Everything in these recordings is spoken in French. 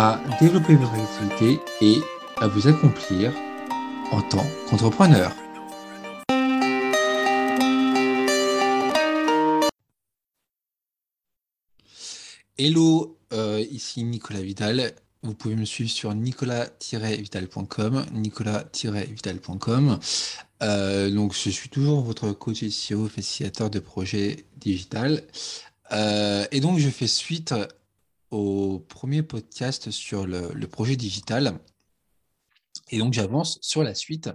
à développer votre activité et à vous accomplir en tant qu'entrepreneur. Hello, euh, ici Nicolas Vidal. Vous pouvez me suivre sur nicolas-vidal.com, nicolas-vidal.com. Euh, donc, je suis toujours votre coach SEO, facilitateur de projets digital. Euh, et donc, je fais suite au premier podcast sur le, projet digital. Et donc, j'avance sur la suite,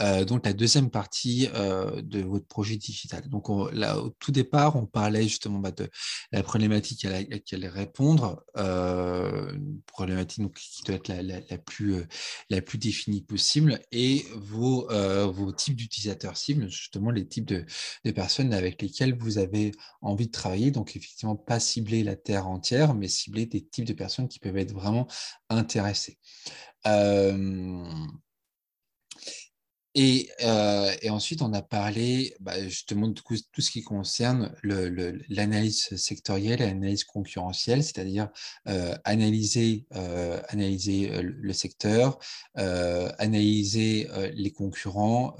euh, donc la deuxième partie euh, de votre projet digital. Donc, là, au tout départ, on parlait justement bah, de la problématique à laquelle répondre, euh, une problématique donc, qui doit être la, plus, la plus définie possible, et vos, vos types d'utilisateurs cibles, justement les types de, de, personnes avec lesquelles vous avez envie de travailler. Donc, effectivement, pas cibler la terre entière, mais cibler des types de personnes qui peuvent être vraiment intéressées. Euh, et, euh, et, ensuite, on a parlé bah, justement de tout, ce qui concerne l'analyse le, sectorielle et l'analyse concurrentielle, c'est-à-dire euh, analyser, analyser le secteur, analyser les concurrents,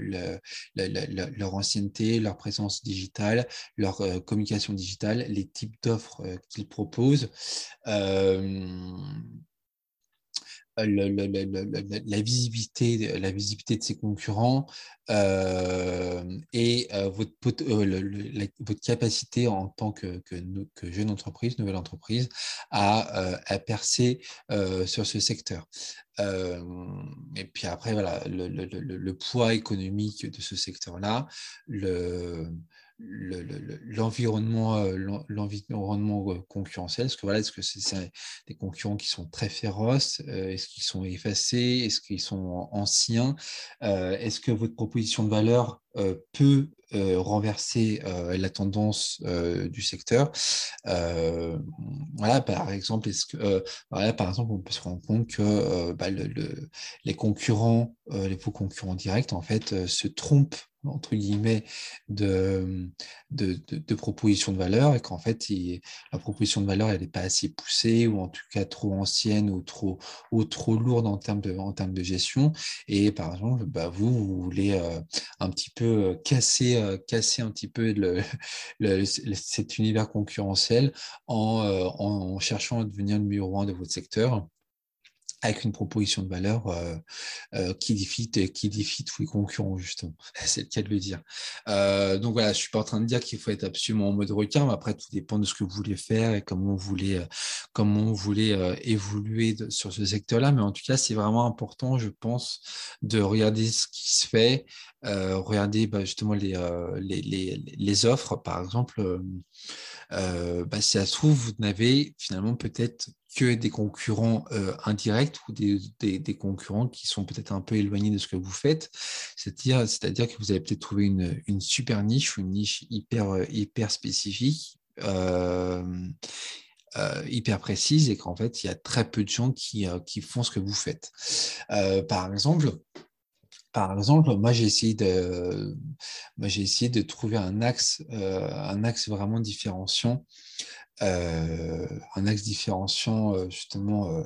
le, leur ancienneté, leur présence digitale, leur communication digitale, les types d'offres qu'ils proposent la, visibilité, la visibilité de ses concurrents euh, et euh, votre, euh, votre capacité en tant que, jeune entreprise, nouvelle entreprise, à, percer sur ce secteur. et puis après, voilà, le poids économique de ce secteur-là, le, l'environnement euh, l'environnement euh, concurrentiel est-ce que voilà est-ce que c'est des concurrents qui sont très féroces euh, est-ce qu'ils sont effacés est-ce qu'ils sont anciens est-ce que votre proposition de valeur peut renverser la tendance du secteur voilà par exemple voilà par exemple on peut se rendre compte que bah, le, les concurrents les faux concurrents directs en fait se trompent entre guillemets, de, de, de, proposition de valeur et qu'en fait, la proposition de valeur, elle n'est pas assez poussée ou en tout cas trop ancienne ou trop, ou trop lourde en termes de, en termes de gestion. Et par exemple, bah, vous, vous voulez euh, un petit peu euh, casser, euh, casser un petit peu cet univers concurrentiel en, en cherchant à devenir le numéro un de votre secteur avec une proposition de valeur euh, euh, qui défie tous les concurrents justement. C'est le cas de le dire. Euh, donc voilà je suis pas en train de dire qu'il faut être absolument en mode requin mais après tout dépend de ce que vous voulez faire et comment vous voulez comment vous voulez évoluer sur ce secteur là mais en tout cas c'est vraiment important je pense de regarder ce qui se fait regarder bah, justement les, les, les, les, offres par exemple bah, si ça se trouve vous n'avez finalement peut-être que des concurrents euh, indirects ou des, des, concurrents qui sont peut-être un peu éloignés de ce que vous faites. C'est-à-dire, que vous avez peut-être trouvé une, une, super niche ou une niche hyper, euh, hyper spécifique. Euh, hyper précise et qu'en fait il y a très peu de gens qui, qui font ce que vous faites. par exemple, par exemple, moi j'ai essayé de, j'ai essayé de trouver un axe, un axe vraiment différenciant euh, un axe différenciant euh, justement euh,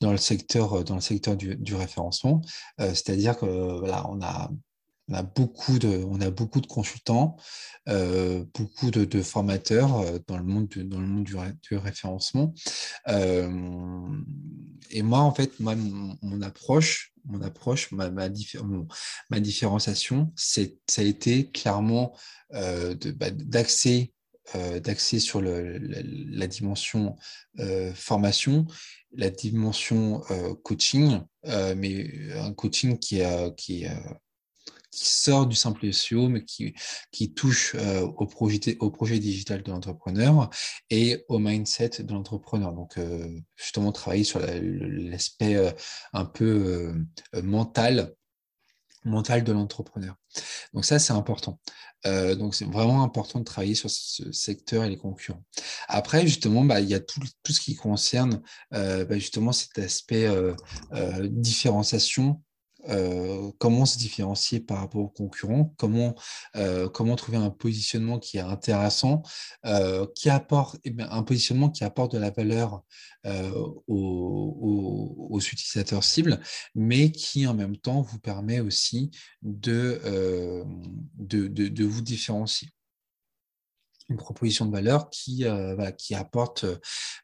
dans le secteur, dans le secteur du, référencement. C'est-à-dire que voilà, on a beaucoup de, on a beaucoup de consultants, beaucoup de, formateurs dans le monde, dans le monde du, référencement. Et moi, en fait, moi, mon, approche, mon approche, ma, ma, différenciation, ça a été clairement bah, d'accès euh, d'accès sur la, dimension euh, formation, la dimension euh, coaching, mais un coaching qui, sort du simple SEO, mais qui, touche au projet digital de l'entrepreneur et au mindset de l'entrepreneur. Donc, justement, travailler sur l'aspect un peu mental mental de l'entrepreneur. Donc ça, c'est important. Euh, donc c'est vraiment important de travailler sur ce secteur et les concurrents. Après, justement, bah, il y a tout, ce qui concerne euh, bah, justement cet aspect euh, différenciation euh, comment se différencier par rapport aux concurrents, comment, euh, trouver un positionnement qui est intéressant, euh, qui apporte eh un positionnement qui apporte de la valeur aux, utilisateurs cibles, mais qui en même temps vous permet aussi de vous différencier? Une proposition de valeur qui, euh, qui, apporte, euh,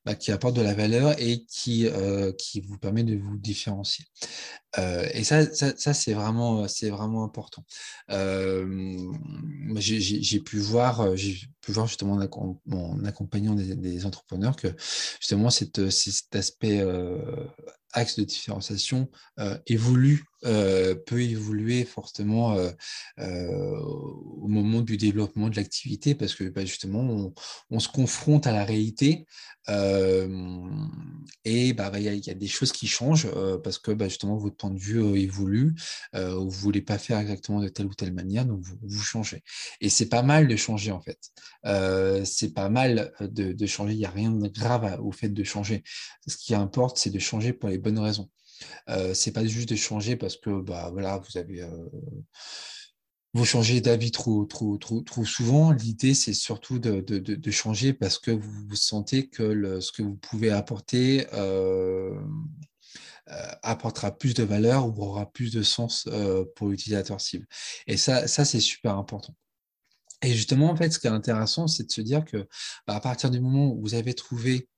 bah, qui apporte de la valeur et qui, euh, qui vous permet de vous différencier. et ça, ça, c'est vraiment, vraiment important. j'ai pu voir, j'ai pu voir justement en, accompagnant des, entrepreneurs que justement cet aspect axe de différenciation évolue euh, peut évoluer fortement euh, euh, au moment du développement de l'activité parce que bah, justement, on, se confronte à la réalité et bah, il y, a des choses qui changent parce que bah, justement, votre point de vue évolue, vous ne voulez pas faire exactement de telle ou telle manière, donc vous, vous changez. Et c'est pas mal de changer en fait. c'est pas mal de, de changer, il n'y a rien de grave au fait de changer. Ce qui importe, c'est de changer pour les bonnes raisons. Euh, c'est pas juste de changer parce que bah voilà, vous avez euh, vous changez d'avis trop, trop, trop, trop souvent. L'idée, c'est surtout de, de, de, changer parce que vous, sentez que ce que vous pouvez apporter euh, apportera plus de valeur ou aura plus de sens pour l'utilisateur cible. Et ça, ça c'est super important. Et justement, en fait, ce qui est intéressant, c'est de se dire que bah, à partir du moment où vous avez trouvé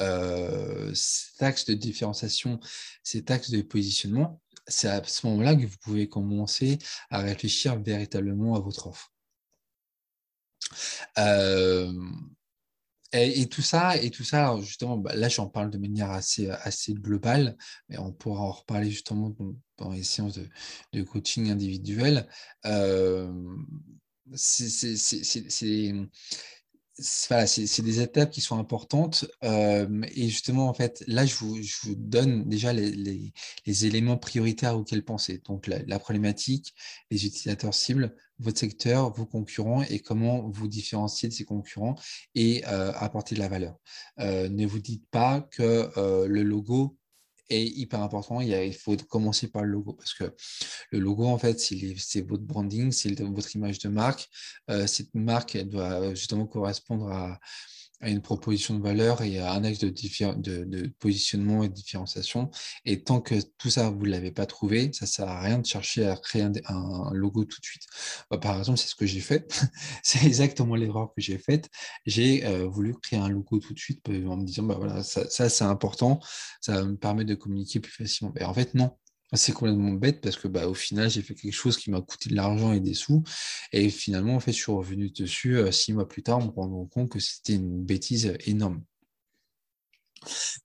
euh, cet axe de différenciation, cet axe de positionnement, c'est à ce moment-là que vous pouvez commencer à réfléchir véritablement à votre offre. Euh, et, tout ça, et tout ça, justement, bah, là j'en parle de manière assez, globale, mais on pourra en reparler justement dans les séances de, coaching individuel. Euh, c'est voilà, c'est des étapes qui sont importantes. Euh, et justement, en fait, là, je vous, je vous donne déjà les, les, les, éléments prioritaires auxquels penser. Donc, la, la, problématique, les utilisateurs cibles, votre secteur, vos concurrents et comment vous différencier de ces concurrents et euh, apporter de la valeur. Euh, ne vous dites pas que euh, le logo est hyper important. Il, il, faut commencer par le logo parce que le logo, en fait, c'est votre branding, c'est votre image de marque. Euh, cette marque, elle doit justement correspondre à, à une proposition de valeur et à un axe de, positionnement et de différenciation. Et tant que tout ça, vous ne l'avez pas trouvé, ça ne sert à rien de chercher à créer un, logo tout de suite. Bah, par exemple, c'est ce que j'ai fait. c'est exactement l'erreur que j'ai faite. J'ai euh, voulu créer un logo tout de suite en me disant, bah, voilà, ça, ça c'est important, ça me permet de communiquer plus facilement. Et en fait, non. C'est complètement bête parce que bah, au final, j'ai fait quelque chose qui m'a coûté de l'argent et des sous. Et finalement, en fait, je suis revenu dessus euh, six mois plus tard en me rendant compte que c'était une bêtise énorme.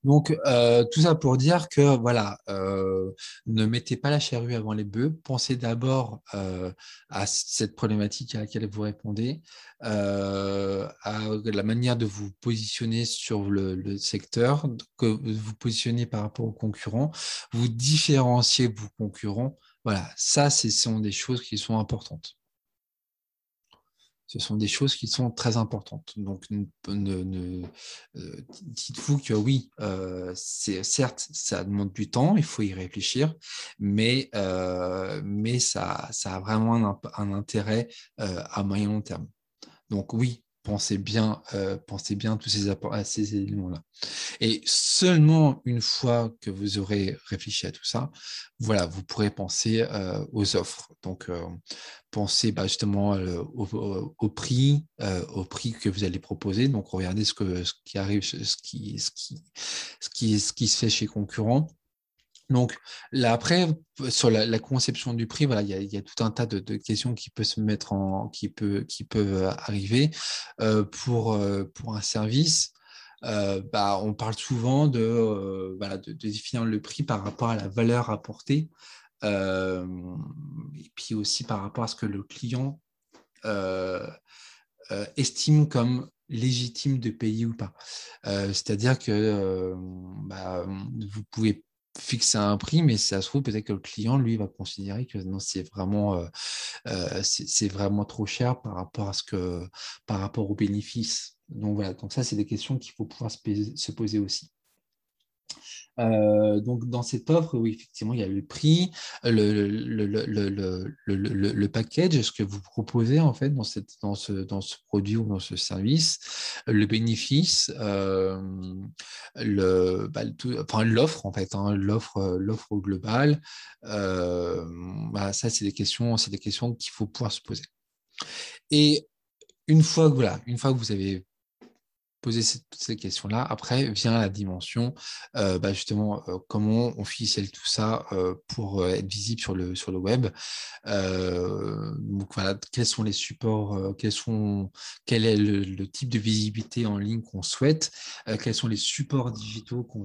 Donc, euh, tout ça pour dire que, voilà, euh, ne mettez pas la charrue avant les bœufs. Pensez d'abord euh, à cette problématique à laquelle vous répondez, à la manière de vous positionner sur le, secteur, que vous positionnez par rapport aux concurrents, vous différenciez vos concurrents. Voilà, ça, ce sont des choses qui sont importantes ce sont des choses qui sont très importantes. Donc, euh, dites-vous que oui, euh, certes, ça demande du temps, il faut y réfléchir, mais, euh, mais ça, ça a vraiment un, intérêt à moyen long terme. Donc oui, pensez bien, euh, pensez bien tous ces, à ces éléments-là. Et seulement une fois que vous aurez réfléchi à tout ça, voilà, vous pourrez penser euh, aux offres. Donc, euh, pensez bah, justement au, prix, au prix que vous allez proposer. Donc, regardez ce, qui arrive, ce qui, ce qui se fait chez concurrents donc là, après, sur la, conception du prix, voilà, il y a, tout un tas de, questions qui peuvent se mettre en, qui peut, qui peuvent arriver euh, pour euh, pour un service. Euh, bah, on parle souvent de, voilà, de, définir le prix par rapport à la valeur apportée et puis aussi par rapport à ce que le client estime comme légitime de payer ou pas. C'est-à-dire que bah, vous pouvez fixer un prix, mais ça se trouve peut-être que le client, lui, va considérer que non, c'est vraiment, c'est vraiment trop cher par rapport à ce que, par rapport aux bénéfices. Donc voilà, donc ça, c'est des questions qu'il faut pouvoir se poser aussi. Euh, donc, dans cette offre, oui, effectivement, il y a le prix, le, le, package, ce que vous proposez en fait dans, cette, dans, ce, dans ce produit ou dans ce service, le bénéfice, euh, le, bah, l'offre en fait, hein, l'offre, globale. Euh, bah, ça, c'est des questions, questions qu'il faut pouvoir se poser. Et une fois voilà, une fois que vous avez poser ces, questions-là. Après vient la dimension, euh, bah, justement, euh, comment on officielle tout ça euh, pour être visible sur le, sur le web. donc voilà, quels sont les supports, quels sont, quel est le, type de visibilité en ligne qu'on souhaite, quels sont les supports digitaux qu'on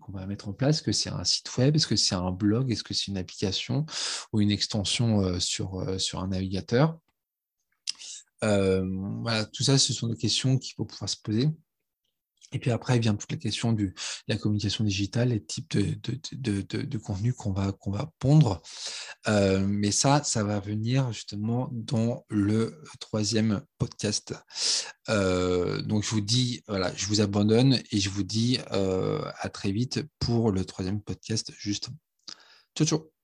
qu'on va mettre en place, est-ce que c'est un site web, est-ce que c'est un blog, est-ce que c'est une application ou une extension sur, sur un navigateur? Voilà, tout ça, ce sont des questions qu'il faut pouvoir se poser. Et puis après, vient toute la question de la communication digitale, les types de, de, contenu qu'on va, qu'on va pondre. mais ça, ça va venir justement dans le troisième podcast. donc, je vous dis, voilà, je vous abandonne et je vous dis à très vite pour le troisième podcast, justement. Ciao, ciao